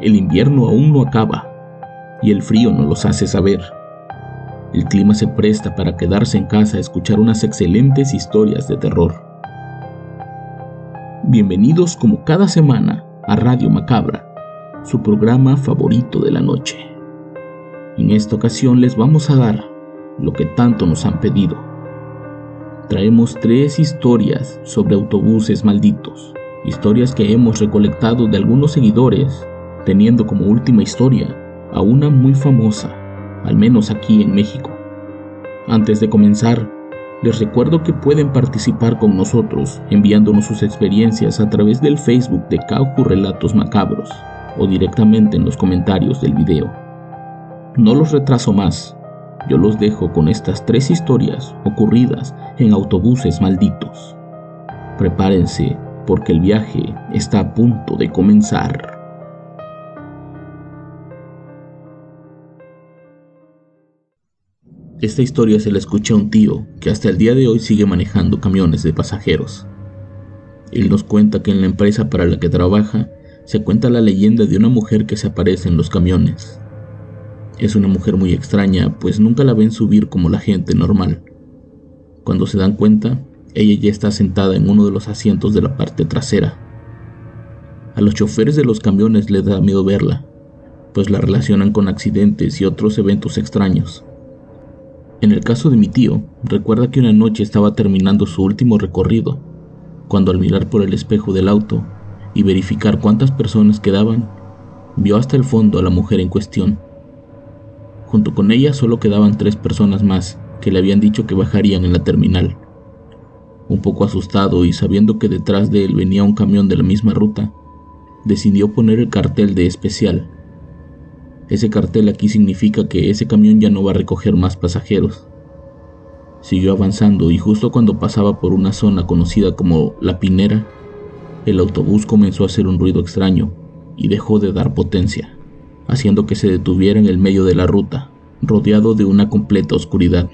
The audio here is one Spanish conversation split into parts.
El invierno aún no acaba y el frío no los hace saber. El clima se presta para quedarse en casa a escuchar unas excelentes historias de terror. Bienvenidos como cada semana a Radio Macabra, su programa favorito de la noche. En esta ocasión les vamos a dar lo que tanto nos han pedido. Traemos tres historias sobre autobuses malditos, historias que hemos recolectado de algunos seguidores teniendo como última historia a una muy famosa, al menos aquí en México. Antes de comenzar, les recuerdo que pueden participar con nosotros enviándonos sus experiencias a través del Facebook de Cauju Relatos Macabros o directamente en los comentarios del video. No los retraso más, yo los dejo con estas tres historias ocurridas en autobuses malditos. Prepárense porque el viaje está a punto de comenzar. Esta historia se la escuché a un tío que hasta el día de hoy sigue manejando camiones de pasajeros. Él nos cuenta que en la empresa para la que trabaja se cuenta la leyenda de una mujer que se aparece en los camiones. Es una mujer muy extraña, pues nunca la ven subir como la gente normal. Cuando se dan cuenta, ella ya está sentada en uno de los asientos de la parte trasera. A los choferes de los camiones les da miedo verla, pues la relacionan con accidentes y otros eventos extraños. En el caso de mi tío, recuerda que una noche estaba terminando su último recorrido, cuando al mirar por el espejo del auto y verificar cuántas personas quedaban, vio hasta el fondo a la mujer en cuestión. Junto con ella solo quedaban tres personas más que le habían dicho que bajarían en la terminal. Un poco asustado y sabiendo que detrás de él venía un camión de la misma ruta, decidió poner el cartel de especial ese cartel aquí significa que ese camión ya no va a recoger más pasajeros. Siguió avanzando y justo cuando pasaba por una zona conocida como La Pinera, el autobús comenzó a hacer un ruido extraño y dejó de dar potencia, haciendo que se detuviera en el medio de la ruta, rodeado de una completa oscuridad.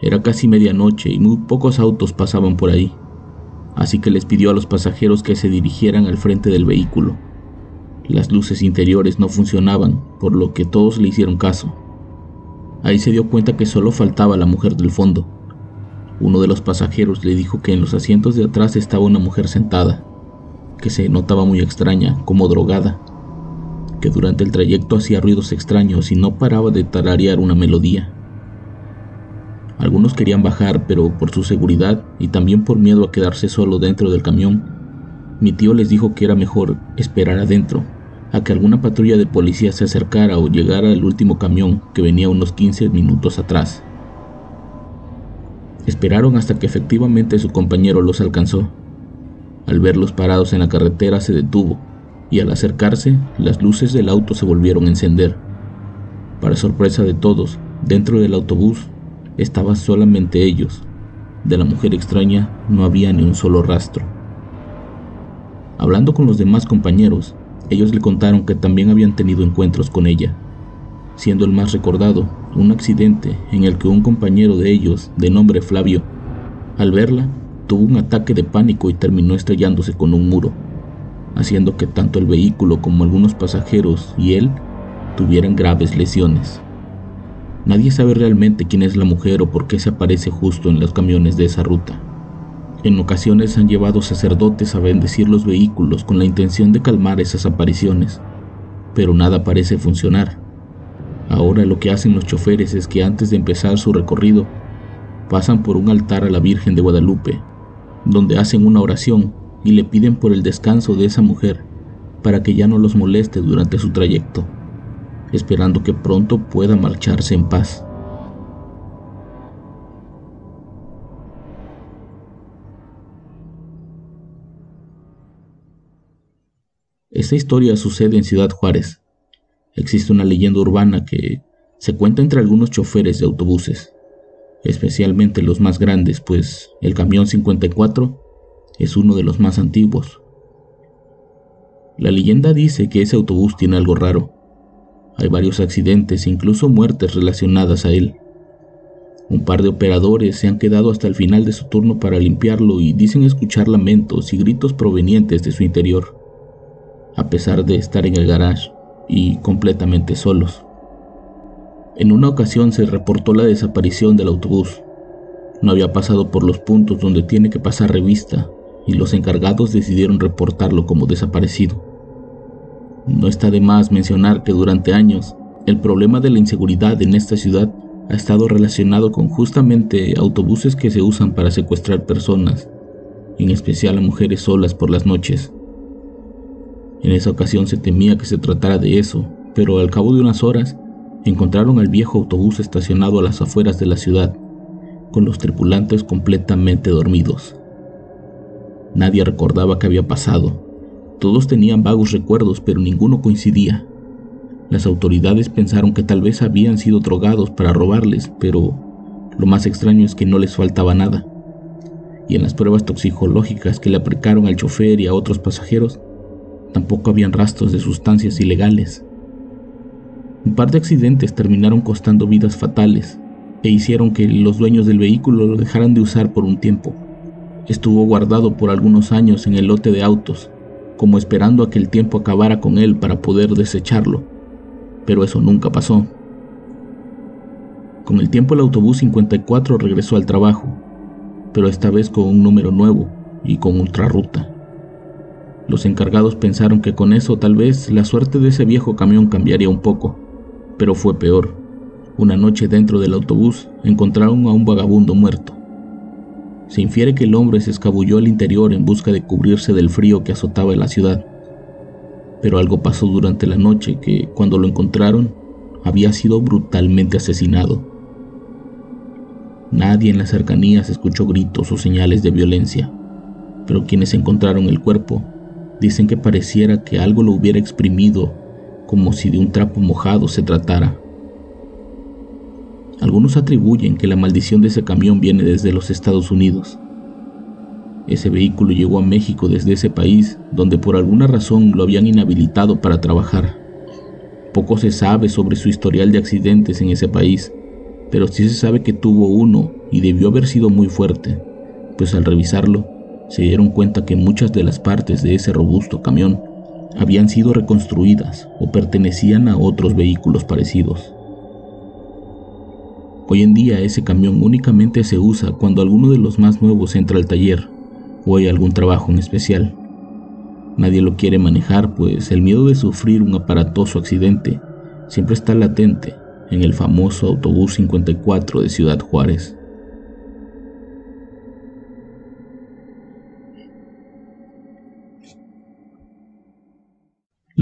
Era casi medianoche y muy pocos autos pasaban por ahí, así que les pidió a los pasajeros que se dirigieran al frente del vehículo las luces interiores no funcionaban, por lo que todos le hicieron caso. Ahí se dio cuenta que solo faltaba la mujer del fondo. Uno de los pasajeros le dijo que en los asientos de atrás estaba una mujer sentada, que se notaba muy extraña, como drogada, que durante el trayecto hacía ruidos extraños y no paraba de tararear una melodía. Algunos querían bajar, pero por su seguridad y también por miedo a quedarse solo dentro del camión, mi tío les dijo que era mejor esperar adentro, a que alguna patrulla de policía se acercara o llegara al último camión que venía unos 15 minutos atrás. Esperaron hasta que efectivamente su compañero los alcanzó. Al verlos parados en la carretera se detuvo y al acercarse las luces del auto se volvieron a encender. Para sorpresa de todos, dentro del autobús estaban solamente ellos. De la mujer extraña no había ni un solo rastro. Hablando con los demás compañeros, ellos le contaron que también habían tenido encuentros con ella, siendo el más recordado un accidente en el que un compañero de ellos, de nombre Flavio, al verla, tuvo un ataque de pánico y terminó estrellándose con un muro, haciendo que tanto el vehículo como algunos pasajeros y él tuvieran graves lesiones. Nadie sabe realmente quién es la mujer o por qué se aparece justo en los camiones de esa ruta. En ocasiones han llevado sacerdotes a bendecir los vehículos con la intención de calmar esas apariciones, pero nada parece funcionar. Ahora lo que hacen los choferes es que antes de empezar su recorrido, pasan por un altar a la Virgen de Guadalupe, donde hacen una oración y le piden por el descanso de esa mujer para que ya no los moleste durante su trayecto, esperando que pronto pueda marcharse en paz. Esta historia sucede en Ciudad Juárez. Existe una leyenda urbana que se cuenta entre algunos choferes de autobuses, especialmente los más grandes, pues el camión 54 es uno de los más antiguos. La leyenda dice que ese autobús tiene algo raro. Hay varios accidentes incluso muertes relacionadas a él. Un par de operadores se han quedado hasta el final de su turno para limpiarlo y dicen escuchar lamentos y gritos provenientes de su interior, a pesar de estar en el garage y completamente solos. En una ocasión se reportó la desaparición del autobús. No había pasado por los puntos donde tiene que pasar revista y los encargados decidieron reportarlo como desaparecido. No está de más mencionar que durante años el problema de la inseguridad en esta ciudad ha estado relacionado con justamente autobuses que se usan para secuestrar personas, en especial a mujeres solas por las noches. En esa ocasión se temía que se tratara de eso, pero al cabo de unas horas encontraron al viejo autobús estacionado a las afueras de la ciudad, con los tripulantes completamente dormidos. Nadie recordaba qué había pasado. Todos tenían vagos recuerdos, pero ninguno coincidía. Las autoridades pensaron que tal vez habían sido drogados para robarles, pero lo más extraño es que no les faltaba nada. Y en las pruebas toxicológicas que le aplicaron al chofer y a otros pasajeros, tampoco habían rastros de sustancias ilegales. Un par de accidentes terminaron costando vidas fatales e hicieron que los dueños del vehículo lo dejaran de usar por un tiempo. Estuvo guardado por algunos años en el lote de autos, como esperando a que el tiempo acabara con él para poder desecharlo, pero eso nunca pasó. Con el tiempo el autobús 54 regresó al trabajo, pero esta vez con un número nuevo y con otra ruta. Los encargados pensaron que con eso tal vez la suerte de ese viejo camión cambiaría un poco, pero fue peor. Una noche dentro del autobús encontraron a un vagabundo muerto. Se infiere que el hombre se escabulló al interior en busca de cubrirse del frío que azotaba la ciudad. Pero algo pasó durante la noche que, cuando lo encontraron, había sido brutalmente asesinado. Nadie en las cercanías escuchó gritos o señales de violencia, pero quienes encontraron el cuerpo dicen que pareciera que algo lo hubiera exprimido como si de un trapo mojado se tratara. Algunos atribuyen que la maldición de ese camión viene desde los Estados Unidos. Ese vehículo llegó a México desde ese país, donde por alguna razón lo habían inhabilitado para trabajar. Poco se sabe sobre su historial de accidentes en ese país, pero sí se sabe que tuvo uno y debió haber sido muy fuerte, pues al revisarlo se dieron cuenta que muchas de las partes de ese robusto camión habían sido reconstruidas o pertenecían a otros vehículos parecidos. Hoy en día ese camión únicamente se usa cuando alguno de los más nuevos entra al taller o hay algún trabajo en especial. Nadie lo quiere manejar pues el miedo de sufrir un aparatoso accidente siempre está latente en el famoso autobús 54 de Ciudad Juárez.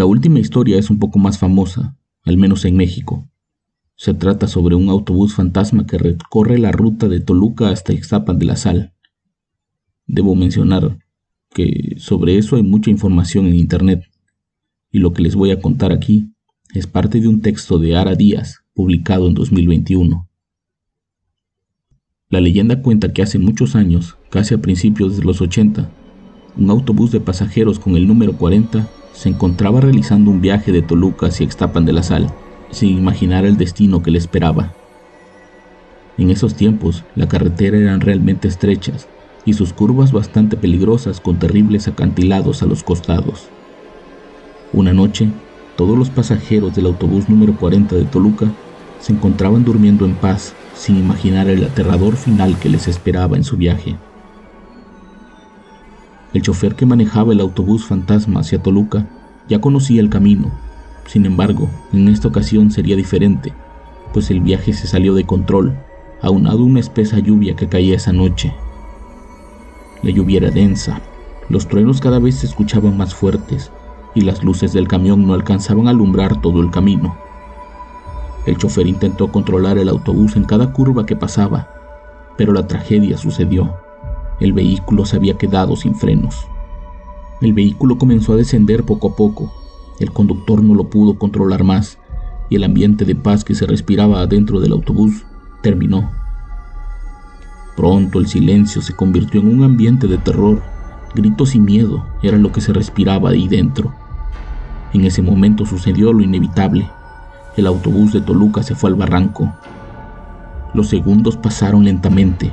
La última historia es un poco más famosa, al menos en México. Se trata sobre un autobús fantasma que recorre la ruta de Toluca hasta Ixtapan de la Sal. Debo mencionar que sobre eso hay mucha información en Internet, y lo que les voy a contar aquí es parte de un texto de Ara Díaz, publicado en 2021. La leyenda cuenta que hace muchos años, casi a principios de los 80, un autobús de pasajeros con el número 40 se encontraba realizando un viaje de Toluca hacia Ixtapan de la Sal sin imaginar el destino que le esperaba. En esos tiempos, la carretera eran realmente estrechas y sus curvas bastante peligrosas con terribles acantilados a los costados. Una noche, todos los pasajeros del autobús número 40 de Toluca se encontraban durmiendo en paz sin imaginar el aterrador final que les esperaba en su viaje. El chofer que manejaba el autobús fantasma hacia Toluca ya conocía el camino sin embargo, en esta ocasión sería diferente, pues el viaje se salió de control, aunado una espesa lluvia que caía esa noche. La lluvia era densa, los truenos cada vez se escuchaban más fuertes y las luces del camión no alcanzaban a alumbrar todo el camino. El chofer intentó controlar el autobús en cada curva que pasaba, pero la tragedia sucedió. El vehículo se había quedado sin frenos. El vehículo comenzó a descender poco a poco. El conductor no lo pudo controlar más y el ambiente de paz que se respiraba adentro del autobús terminó. Pronto el silencio se convirtió en un ambiente de terror. Gritos y miedo era lo que se respiraba ahí dentro. En ese momento sucedió lo inevitable. El autobús de Toluca se fue al barranco. Los segundos pasaron lentamente.